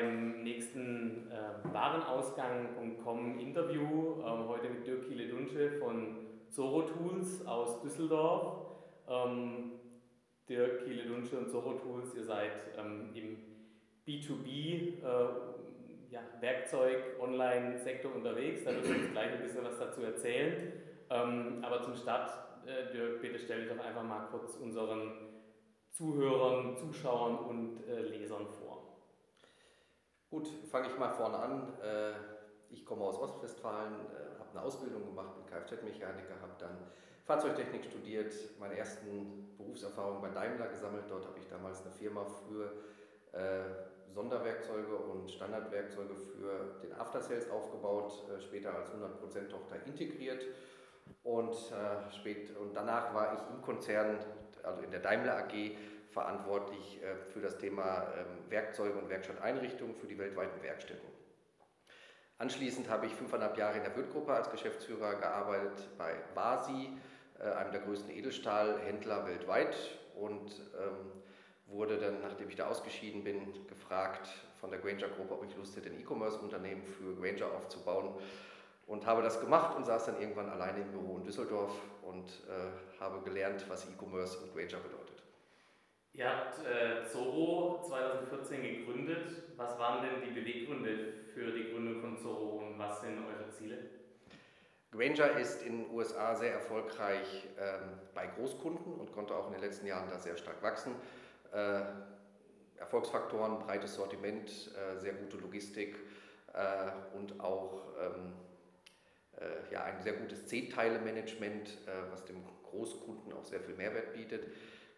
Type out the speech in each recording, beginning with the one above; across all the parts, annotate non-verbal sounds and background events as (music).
beim nächsten äh, Warenausgang.com Interview. Ähm, heute mit Dirk Kiele-Dunsche von Zoro Tools aus Düsseldorf. Ähm, Dirk Kiele-Dunsche und Zoro Tools, ihr seid ähm, im B2B äh, unterwegs. Da wirst du uns gleich ein bisschen was dazu erzählen. Ähm, aber zum Start, äh, Dirk, bitte stell dich doch einfach mal kurz unseren Zuhörern, Zuschauern und äh, Lesern vor. Gut, fange ich mal vorne an. Äh, ich komme aus Ostwestfalen, äh, habe eine Ausbildung gemacht, bin Kfz-Mechaniker, habe dann Fahrzeugtechnik studiert, meine ersten Berufserfahrungen bei Daimler gesammelt. Dort habe ich damals eine Firma für äh, Sonderwerkzeuge und Standardwerkzeuge für den After Sales aufgebaut, später als 100% Tochter integriert. Und, spät, und danach war ich im Konzern, also in der Daimler AG, verantwortlich äh, für das Thema ähm, Werkzeuge und Werkstatteinrichtungen für die weltweiten Werkstätten. Anschließend habe ich fünfeinhalb Jahre in der Wirt-Gruppe als Geschäftsführer gearbeitet bei Basi, äh, einem der größten Edelstahlhändler weltweit und ähm, wurde dann, nachdem ich da ausgeschieden bin, gefragt von der Granger-Gruppe, ob ich Lust hätte, ein E-Commerce-Unternehmen für Granger aufzubauen und habe das gemacht und saß dann irgendwann alleine im Büro in Düsseldorf und äh, habe gelernt, was E-Commerce und Granger bedeutet. Ihr habt äh, Zoro 2014 gegründet. Was waren denn die Beweggründe für die Gründung von Zoro und was sind eure Ziele? Granger ist in den USA sehr erfolgreich ähm, bei Großkunden und konnte auch in den letzten Jahren da sehr stark wachsen. Äh, Erfolgsfaktoren, breites Sortiment, äh, sehr gute Logistik äh, und auch ähm, äh, ja, ein sehr gutes C-Teile-Management, äh, was dem Großkunden auch sehr viel Mehrwert bietet.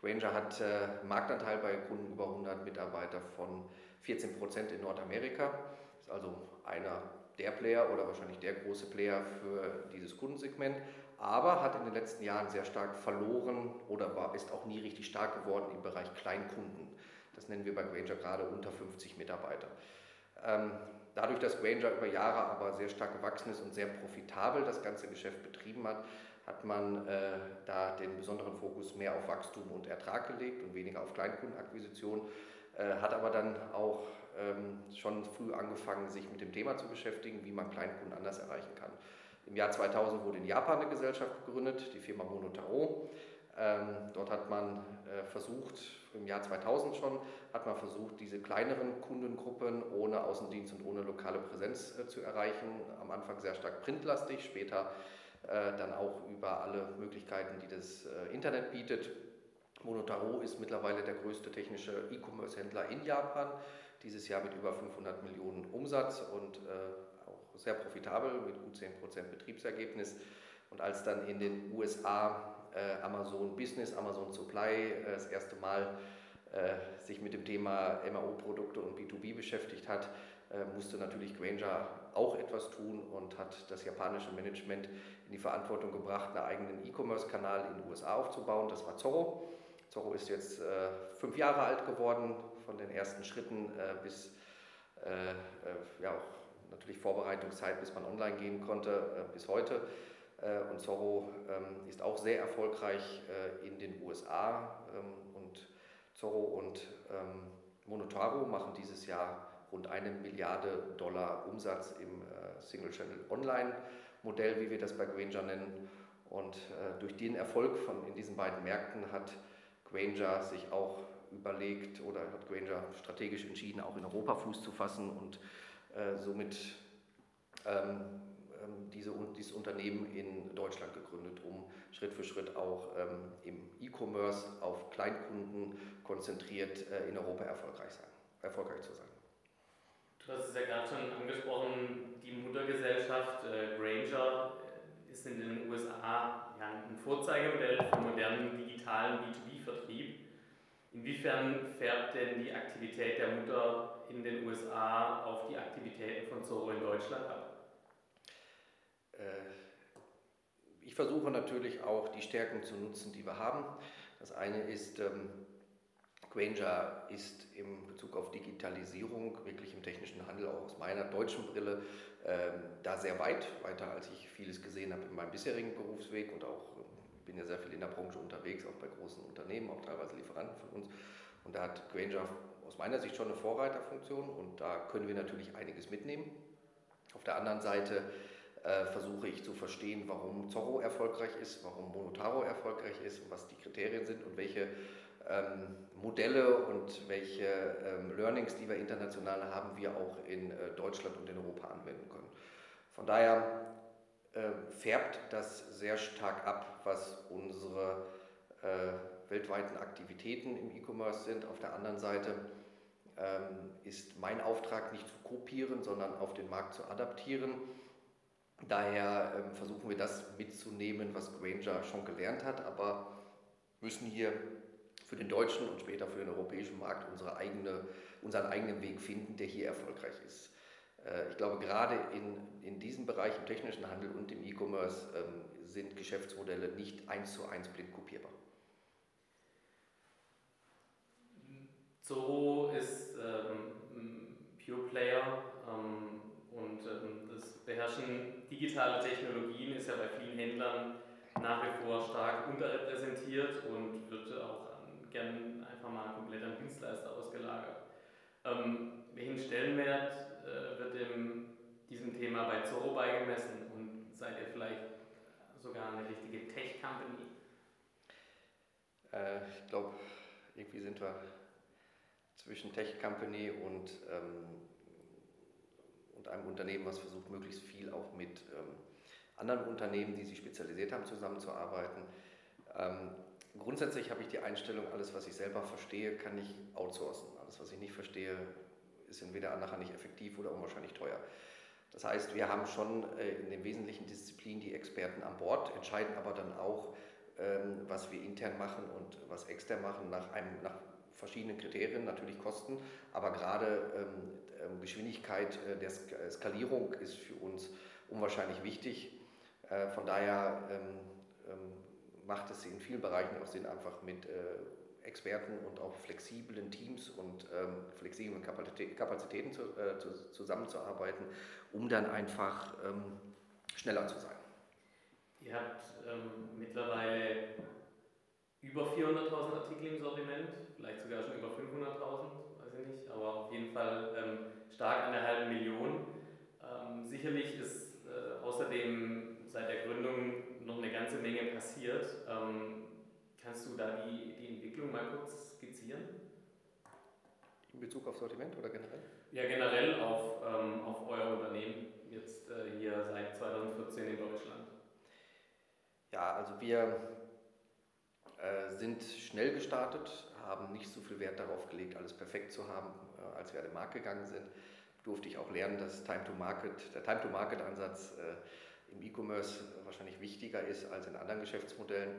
Granger hat äh, Marktanteil bei Kunden über 100 Mitarbeiter von 14 Prozent in Nordamerika. Ist also einer der Player oder wahrscheinlich der große Player für dieses Kundensegment, aber hat in den letzten Jahren sehr stark verloren oder war, ist auch nie richtig stark geworden im Bereich Kleinkunden. Das nennen wir bei Granger gerade unter 50 Mitarbeiter. Ähm, dadurch, dass Granger über Jahre aber sehr stark gewachsen ist und sehr profitabel das ganze Geschäft betrieben hat, hat man äh, da den besonderen Fokus mehr auf Wachstum und Ertrag gelegt und weniger auf Kleinkundenakquisition, äh, hat aber dann auch ähm, schon früh angefangen, sich mit dem Thema zu beschäftigen, wie man Kleinkunden anders erreichen kann. Im Jahr 2000 wurde in Japan eine Gesellschaft gegründet, die Firma Monotaro. Ähm, dort hat man äh, versucht, im Jahr 2000 schon, hat man versucht, diese kleineren Kundengruppen ohne Außendienst und ohne lokale Präsenz äh, zu erreichen. Am Anfang sehr stark printlastig, später dann auch über alle Möglichkeiten, die das äh, Internet bietet. Monotaro ist mittlerweile der größte technische E-Commerce-Händler in Japan, dieses Jahr mit über 500 Millionen Umsatz und äh, auch sehr profitabel mit gut 10% Betriebsergebnis. Und als dann in den USA äh, Amazon Business, Amazon Supply äh, das erste Mal äh, sich mit dem Thema MAO-Produkte und B2B beschäftigt hat, musste natürlich Granger auch etwas tun und hat das japanische Management in die Verantwortung gebracht, einen eigenen E-Commerce-Kanal in den USA aufzubauen. Das war Zorro. Zorro ist jetzt äh, fünf Jahre alt geworden, von den ersten Schritten äh, bis äh, ja auch natürlich Vorbereitungszeit, bis man online gehen konnte, bis heute. Äh, und Zorro ähm, ist auch sehr erfolgreich äh, in den USA. Ähm, und Zorro und ähm, Monotaro machen dieses Jahr rund eine Milliarde Dollar Umsatz im äh, Single-Channel Online-Modell, wie wir das bei Granger nennen. Und durch den Erfolg von in diesen beiden Märkten hat Granger sich auch überlegt oder hat Granger strategisch entschieden, auch in Europa Fuß zu fassen und somit ähm, ähm, diese, dieses Unternehmen in Deutschland gegründet, um Schritt für Schritt auch ähm, im E-Commerce auf Kleinkunden konzentriert äh, in Europa erfolgreich, sein, erfolgreich zu sein. Du hast es ja gerade schon angesprochen, die Muttergesellschaft äh, Granger äh, ist in den USA ja, ein Vorzeigemodell für modernen digitalen B2B-Vertrieb. Inwiefern färbt denn die Aktivität der Mutter in den USA auf die Aktivitäten von Zoro in Deutschland ab? Äh, ich versuche natürlich auch die Stärken zu nutzen, die wir haben. Das eine ist, ähm, Granger ist im Bezug auf Digitalisierung wirklich im technischen Handel auch aus meiner deutschen Brille ähm, da sehr weit, weiter als ich vieles gesehen habe in meinem bisherigen Berufsweg und auch bin ja sehr viel in der Branche unterwegs, auch bei großen Unternehmen, auch teilweise Lieferanten von uns. Und da hat Granger aus meiner Sicht schon eine Vorreiterfunktion und da können wir natürlich einiges mitnehmen. Auf der anderen Seite äh, versuche ich zu verstehen, warum Zorro erfolgreich ist, warum Monotaro erfolgreich ist und was die Kriterien sind und welche Modelle und welche ähm, Learnings, die wir international haben, wir auch in äh, Deutschland und in Europa anwenden können. Von daher äh, färbt das sehr stark ab, was unsere äh, weltweiten Aktivitäten im E-Commerce sind. Auf der anderen Seite ähm, ist mein Auftrag nicht zu kopieren, sondern auf den Markt zu adaptieren. Daher ähm, versuchen wir das mitzunehmen, was Granger schon gelernt hat, aber müssen hier für den deutschen und später für den europäischen Markt unsere eigene, unseren eigenen Weg finden, der hier erfolgreich ist. Äh, ich glaube, gerade in, in diesem Bereich, im technischen Handel und im E-Commerce, ähm, sind Geschäftsmodelle nicht eins zu eins blind kopierbar. Zoro ist ähm, Pure Player ähm, und ähm, das Beherrschen digitaler Technologien ist ja bei vielen Händlern nach wie vor stark unterrepräsentiert und wird auch gern einfach mal komplett an Dienstleister ausgelagert. Ähm, welchen Stellenwert äh, wird dem, diesem Thema bei Zoro beigemessen und seid ihr vielleicht sogar eine richtige Tech-Company? Äh, ich glaube, irgendwie sind wir zwischen Tech-Company und, ähm, und einem Unternehmen, was versucht, möglichst viel auch mit ähm, anderen Unternehmen, die sich spezialisiert haben, zusammenzuarbeiten. Ähm, grundsätzlich habe ich die Einstellung, alles, was ich selber verstehe, kann ich outsourcen. Alles, was ich nicht verstehe, ist entweder nachher nicht effektiv oder unwahrscheinlich teuer. Das heißt, wir haben schon äh, in den wesentlichen Disziplinen die Experten an Bord, entscheiden aber dann auch, ähm, was wir intern machen und was extern machen, nach, einem, nach verschiedenen Kriterien, natürlich Kosten, aber gerade ähm, ähm, Geschwindigkeit äh, der Skalierung ist für uns unwahrscheinlich wichtig. Äh, von daher macht es in vielen Bereichen auch Sinn, einfach mit Experten und auch flexiblen Teams und ähm, flexiblen Kapazitäten zu, äh, zu, zusammenzuarbeiten, um dann einfach ähm, schneller zu sein. Ihr habt ähm, mittlerweile über 400.000 Artikel im Sortiment, vielleicht sogar schon über 500.000, weiß ich nicht, aber auf jeden Fall ähm, stark an der halben Million. Ähm, sicherlich ist äh, außerdem seit der Gründung noch eine ganze Menge passiert. Ähm, kannst du da die, die Entwicklung mal kurz skizzieren? In Bezug auf Sortiment oder generell? Ja, generell auf, ähm, auf euer Unternehmen, jetzt äh, hier seit 2014 in Deutschland. Ja, also wir äh, sind schnell gestartet, haben nicht so viel Wert darauf gelegt, alles perfekt zu haben. Äh, als wir an den Markt gegangen sind, durfte ich auch lernen, dass Time to Market, der Time-to-Market-Ansatz äh, im E-Commerce wahrscheinlich wichtiger ist als in anderen Geschäftsmodellen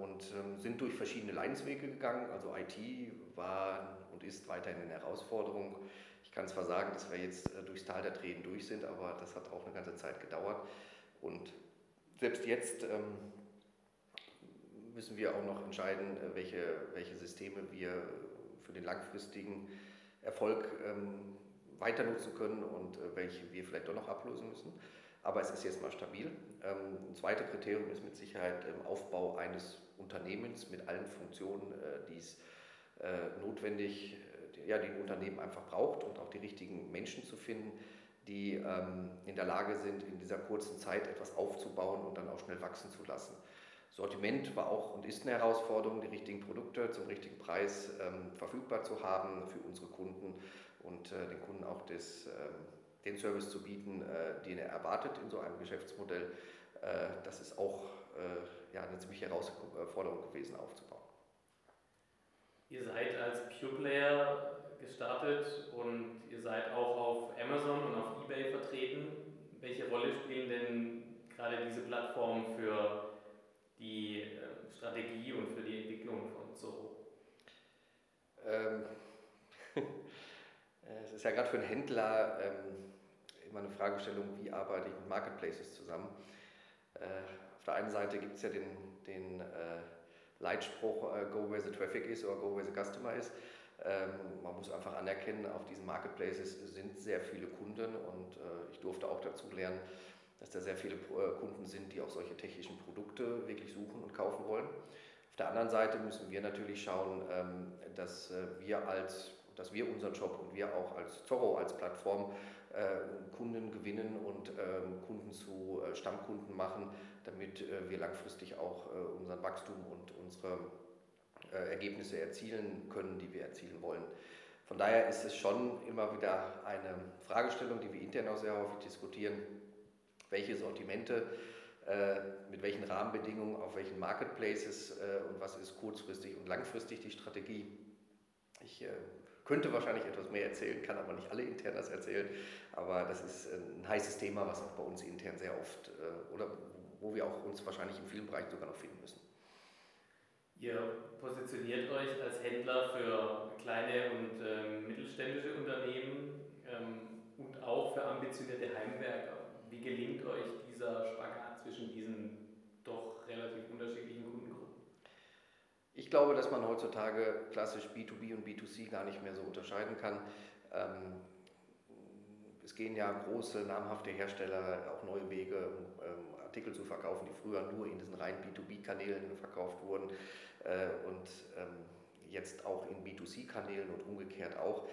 und ähm, sind durch verschiedene Leidenswege gegangen. Also IT war und ist weiterhin eine Herausforderung. Ich kann zwar sagen, dass wir jetzt äh, durchs Tal der Tränen durch sind, aber das hat auch eine ganze Zeit gedauert. Und selbst jetzt ähm, müssen wir auch noch entscheiden, äh, welche, welche Systeme wir für den langfristigen Erfolg weiter nutzen können und äh, welche wir vielleicht doch noch ablösen müssen aber es ist jetzt mal stabil. Ähm, ein zweites Kriterium ist mit Sicherheit im Aufbau eines Unternehmens mit allen Funktionen, äh, die es äh, notwendig, äh, ja, die ein Unternehmen einfach braucht und auch die richtigen Menschen zu finden, die ähm, in der Lage sind, in dieser kurzen Zeit etwas aufzubauen und dann auch schnell wachsen zu lassen. Sortiment war auch und ist eine Herausforderung, die richtigen Produkte zum richtigen Preis ähm, verfügbar zu haben für unsere Kunden und den Kunden auch das ähm, den Service zu bieten, äh, den er erwartet in so einem Geschäftsmodell. Äh, das ist auch äh, ja, eine ziemliche Herausforderung gewesen aufzubauen. Ihr seid als Pure Player gestartet und ihr seid auch auf Amazon und auf eBay vertreten. Welche Rolle spielen denn gerade diese Plattformen für die Strategie und für die Entwicklung von Zoro? Ähm, (laughs) es ist ja gerade für einen Händler ähm, immer eine Fragestellung, wie arbeite ich mit Marketplaces zusammen. Äh, auf der einen Seite gibt es ja den, den äh, Leitspruch äh, Go where the traffic is oder Go where the customer is. Ähm, man muss einfach anerkennen, auf diesen Marketplaces sind sehr viele Kunden und ich durfte auch dazu lernen, dass da sehr viele Kunden sind, die auch solche technischen Produkte wirklich suchen und kaufen wollen. Auf der anderen Seite müssen wir natürlich schauen, ähm, dass wir als dass wir unseren Job und wir auch als Zorro, als Plattform Kunden gewinnen und ähm, Kunden zu äh, Stammkunden machen, damit wir langfristig auch unseren Wachstum und unsere Ergebnisse erzielen können, die wir erzielen wollen. Von daher ist es schon immer wieder eine Fragestellung, die wir intern auch sehr häufig diskutieren, welche Sortimente äh, mit welchen Rahmenbedingungen, auf welchen Marketplaces äh, und was ist kurzfristig und langfristig die Strategie. Ich äh, könnte wahrscheinlich etwas mehr erzählen, kann aber nicht alle intern das erzählen, aber das ist ein heißes Thema, was auch bei uns intern sehr oft oder wo wir auch uns wahrscheinlich in vielen Bereichen sogar noch finden müssen. Ihr positioniert euch als Händler für kleine und ähm, mittelständische Unternehmen ähm, und auch für ambitionierte Heimwerker. Wie gelingt euch dieser Spagat zwischen diesen doch relativ unterschiedlichen Kundengruppen? Ich glaube, dass man heutzutage klassisch B2B und B2C gar nicht mehr so unterscheiden kann. Ähm, es gehen ja große, namhafte Hersteller auch neue Wege, um ähm, Artikel zu verkaufen, die früher nur in diesen reinen B2B-Kanälen verkauft wurden äh, und ähm, jetzt auch in B2C-Kanälen und umgekehrt auch.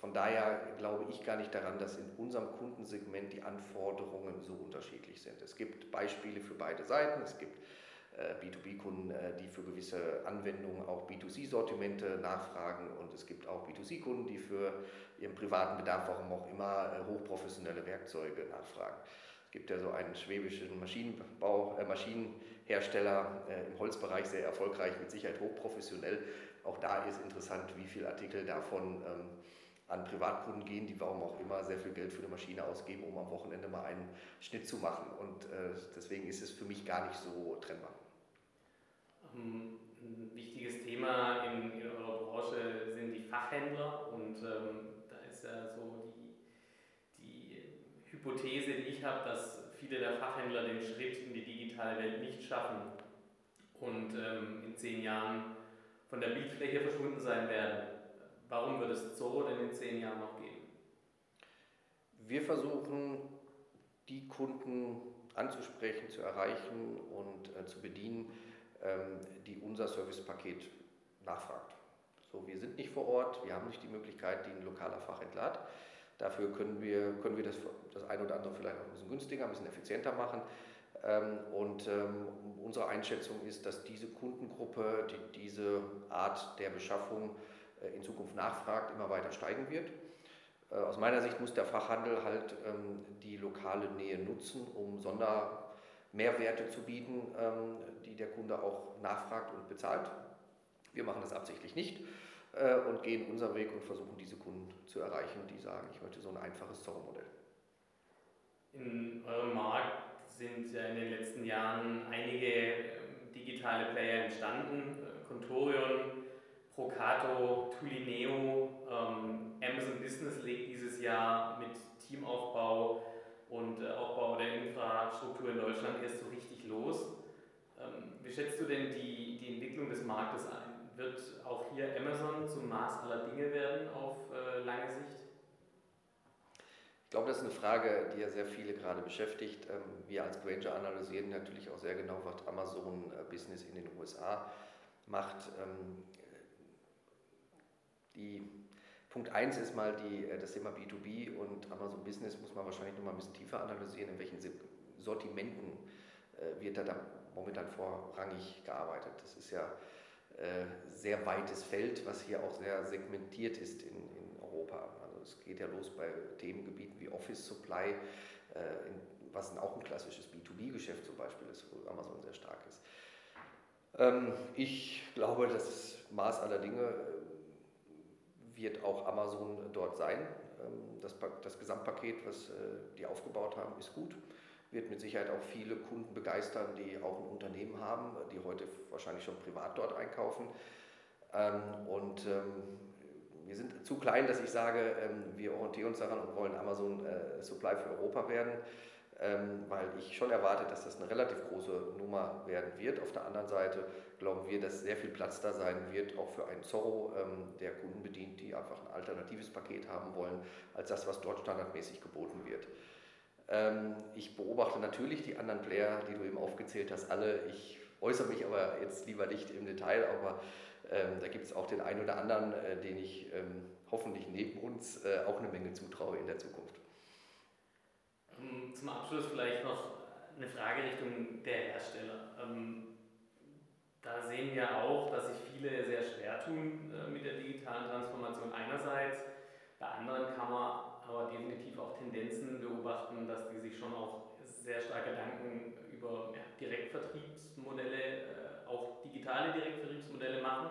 Von daher glaube ich gar nicht daran, dass in unserem Kundensegment die Anforderungen so unterschiedlich sind. Es gibt Beispiele für beide Seiten. Es gibt B2B-Kunden, äh, die für gewisse Anwendungen auch B2C-Sortimente nachfragen und es gibt auch B2C-Kunden, die für ihren privaten Bedarf, warum auch immer, äh, hochprofessionelle Werkzeuge nachfragen. Es gibt ja so einen schwäbischen Maschinenbau, äh, Maschinenhersteller äh, im Holzbereich, sehr erfolgreich, mit Sicherheit hochprofessionell. Auch da ist interessant, wie viele Artikel davon ähm, an Privatkunden gehen, die warum auch immer sehr viel Geld für eine Maschine ausgeben, um am Wochenende mal einen Schnitt zu machen. Und äh, deswegen ist es für mich gar nicht so trennbar. Ein wichtiges Thema in, in eurer Branche sind die Fachhändler und ähm, da ist ja so die, die Hypothese, die ich habe, dass viele der Fachhändler den Schritt in die digitale Welt nicht schaffen und ähm, in zehn Jahren von der Bildfläche verschwunden sein werden. Warum wird es Zorro denn in zehn Jahren noch geben? Wir versuchen, die Kunden anzusprechen, zu erreichen und äh, zu bedienen, die unser Servicepaket nachfragt. So, wir sind nicht vor Ort, wir haben nicht die Möglichkeit, die ein lokaler Fachhändler hat. Dafür können wir, können wir das, das eine oder andere vielleicht auch ein bisschen günstiger, ein bisschen effizienter machen. Ähm, und ähm, unsere Einschätzung ist, dass diese Kundengruppe, die diese Art der Beschaffung äh, in Zukunft nachfragt, immer weiter steigen wird. Äh, aus meiner Sicht muss der Fachhandel halt ähm, die lokale Nähe nutzen, um Sondermehrwerte zu bieten, ähm, die der Kunde auch nachfragt und bezahlt. Wir machen das absichtlich nicht äh, und gehen unseren Weg und versuchen diese Kunden zu erreichen, die sagen, ich möchte so ein einfaches Zorro-Modell. In eurem Markt sind ja in den letzten Jahren einige ähm, digitale Player entstanden. Contorion Procato, Tulineo, ähm, Amazon Business legt dieses Jahr mit Teamaufbau und äh, Aufbau der Infrastruktur in Deutschland erst so richtig los. Ähm, wie schätzt du denn die, die Entwicklung des Marktes ein? Wird auch hier Amazon zum Maß aller Dinge werden auf äh, lange Sicht? Ich glaube, das ist eine Frage, die ja sehr viele gerade beschäftigt. Ähm, wir als Granger analysieren natürlich auch sehr genau, was Amazon äh, Business in den USA macht. Ähm, die Punkt 1 ist mal die, äh, das Thema B2B und Amazon Business muss man wahrscheinlich noch mal ein bisschen tiefer analysieren, in welchen Sortimenten äh, wird da, da momentan vorrangig gearbeitet. Das ist ja äh, sehr weites Feld, was hier auch sehr segmentiert ist in, in Europa. Also es geht ja los bei Themengebieten wie Office Supply, äh, in, was auch ein klassisches B2B-Geschäft zum Beispiel ist, wo Amazon sehr stark ist. Ähm, ich glaube, das Maß aller Dinge wird auch Amazon dort sein. Ähm, das, das Gesamtpaket, was äh, die aufgebaut haben, ist gut. Wird mit Sicherheit auch viele Kunden begeistern, die auch ein Unternehmen haben, die heute wahrscheinlich schon privat dort einkaufen. Ähm, und ähm, wir sind zu klein, dass ich sage, wir orientieren uns daran und wollen Amazon äh, Supply für Europa werden, weil ich schon erwarte, dass das eine relativ große Nummer werden wird. Auf der anderen Seite glauben wir, dass sehr viel Platz da sein wird, auch für einen Zorro, ähm, der Kunden bedient, die einfach ein alternatives Paket haben wollen, als das, was dort standardmäßig geboten wird. Ähm, ich beobachte natürlich die anderen Player, die du eben aufgezählt hast, alle. Ich äußere mich aber jetzt lieber nicht im Detail, aber ähm, da gibt es auch den einen oder anderen, äh, den ich ähm, hoffentlich neben uns äh, auch eine Menge zutraue in der Zukunft. Ähm, zum Abschluss vielleicht noch eine Frage Richtung der Hersteller. Ähm, da sehen wir auch, dass sich viele sehr schwer tun äh, mit der digitalen Transformation einerseits. Bei anderen kann man aber definitiv auch Tendenzen beobachten, dass die sich schon auch sehr stark Gedanken über Direktvertriebsmodelle, äh, auch digitale Direktvertriebsmodelle machen.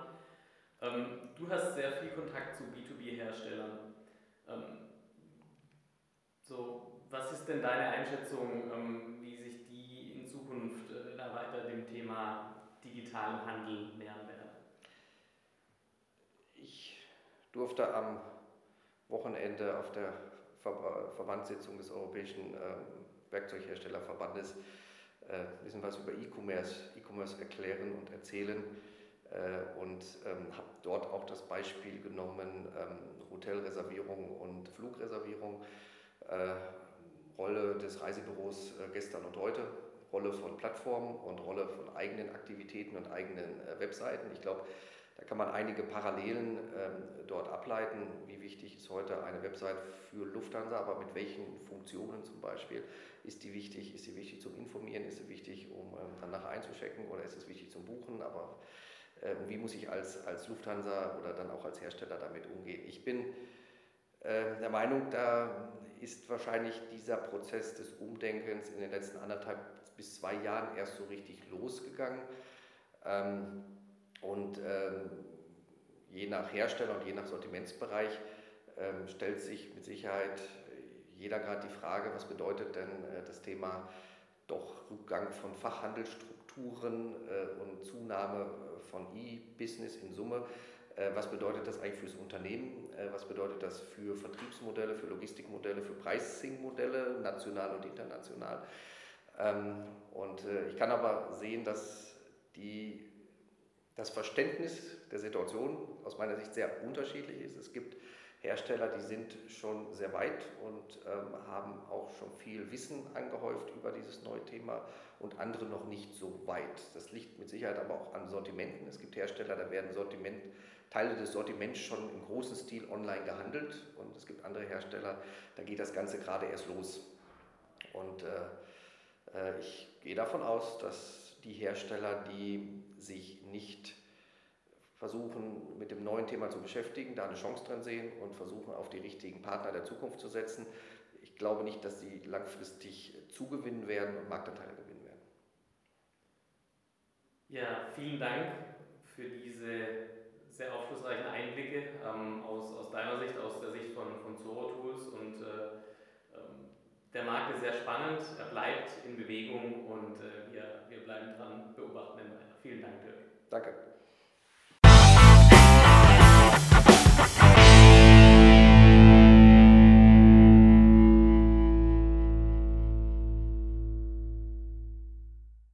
Ähm, du hast sehr viel Kontakt zu B2B-Herstellern. Ähm, so, was ist denn deine Einschätzung, ähm, wie sich die in Zukunft äh, da weiter dem Thema digitalen Handel nähern werden? Ich durfte am Wochenende auf der Ver Verbandssitzung des Europäischen äh, Werkzeugherstellerverbandes äh, ein bisschen was über E-Commerce E erklären und erzählen äh, und ähm, habe dort auch das Beispiel genommen, ähm, Hotelreservierung und Flugreservierung, des Reisebüros äh, gestern und heute, Rolle von Plattformen und Rolle von eigenen Aktivitäten und eigenen äh, Webseiten. Ich glaube, da kann man einige Parallelen ähm, dort ableiten. Wie wichtig ist heute eine Website für Lufthansa, aber mit welchen Funktionen zum Beispiel ist die wichtig? Ist sie wichtig zum Informieren? Ist sie wichtig, um ähm, dann nachher einzuchecken oder ist es wichtig zum Buchen? Aber äh, wie muss ich als, als Lufthansa oder dann auch als Hersteller damit umgehen? Ich bin der Meinung, da ist wahrscheinlich dieser Prozess des Umdenkens in den letzten anderthalb bis zwei Jahren erst so richtig losgegangen. Ähm, und ähm, je nach Hersteller und je nach Sortimentsbereich ähm, stellt sich mit Sicherheit jeder gerade die Frage, was bedeutet denn äh, das Thema doch Rückgang von Fachhandelsstrukturen äh, und Zunahme äh, von E-Business in Summe. Äh, was bedeutet das eigentlich fürs Unternehmen? Äh, was bedeutet das für Vertriebsmodelle, für Logistikmodelle, für Pricing-Modelle, national und international? Ähm, und äh, ich kann aber sehen, dass die das Verständnis der Situation aus meiner Sicht sehr unterschiedlich ist. Es gibt Hersteller, die sind schon sehr weit und ähm, haben auch schon viel Wissen angehäuft über dieses neue Thema und andere noch nicht so weit. Das liegt mit Sicherheit aber auch an Sortimenten. Es gibt Hersteller, da werden Sortiment, Teile des Sortiments schon im großen Stil online gehandelt und es gibt andere Hersteller, da geht das Ganze gerade erst los. Und äh, äh ich gehe davon aus, dass die Hersteller, die sich nicht versuchen, mit dem neuen Thema zu beschäftigen, da eine Chance drin sehen und versuchen, auf die richtigen Partner der Zukunft zu setzen. Ich glaube nicht, dass sie langfristig zugewinnen werden und Marktanteile gewinnen werden. Ja, vielen Dank für diese sehr aufschlussreichen Einblicke ähm, aus, aus deiner Sicht, aus der Sicht von, von Zoro Tools und äh, ähm, der Markt ist sehr spannend, er bleibt in Bewegung und äh, wir, wir bleiben dran, beobachten ihn weiter. Vielen Dank, Dirk. Danke.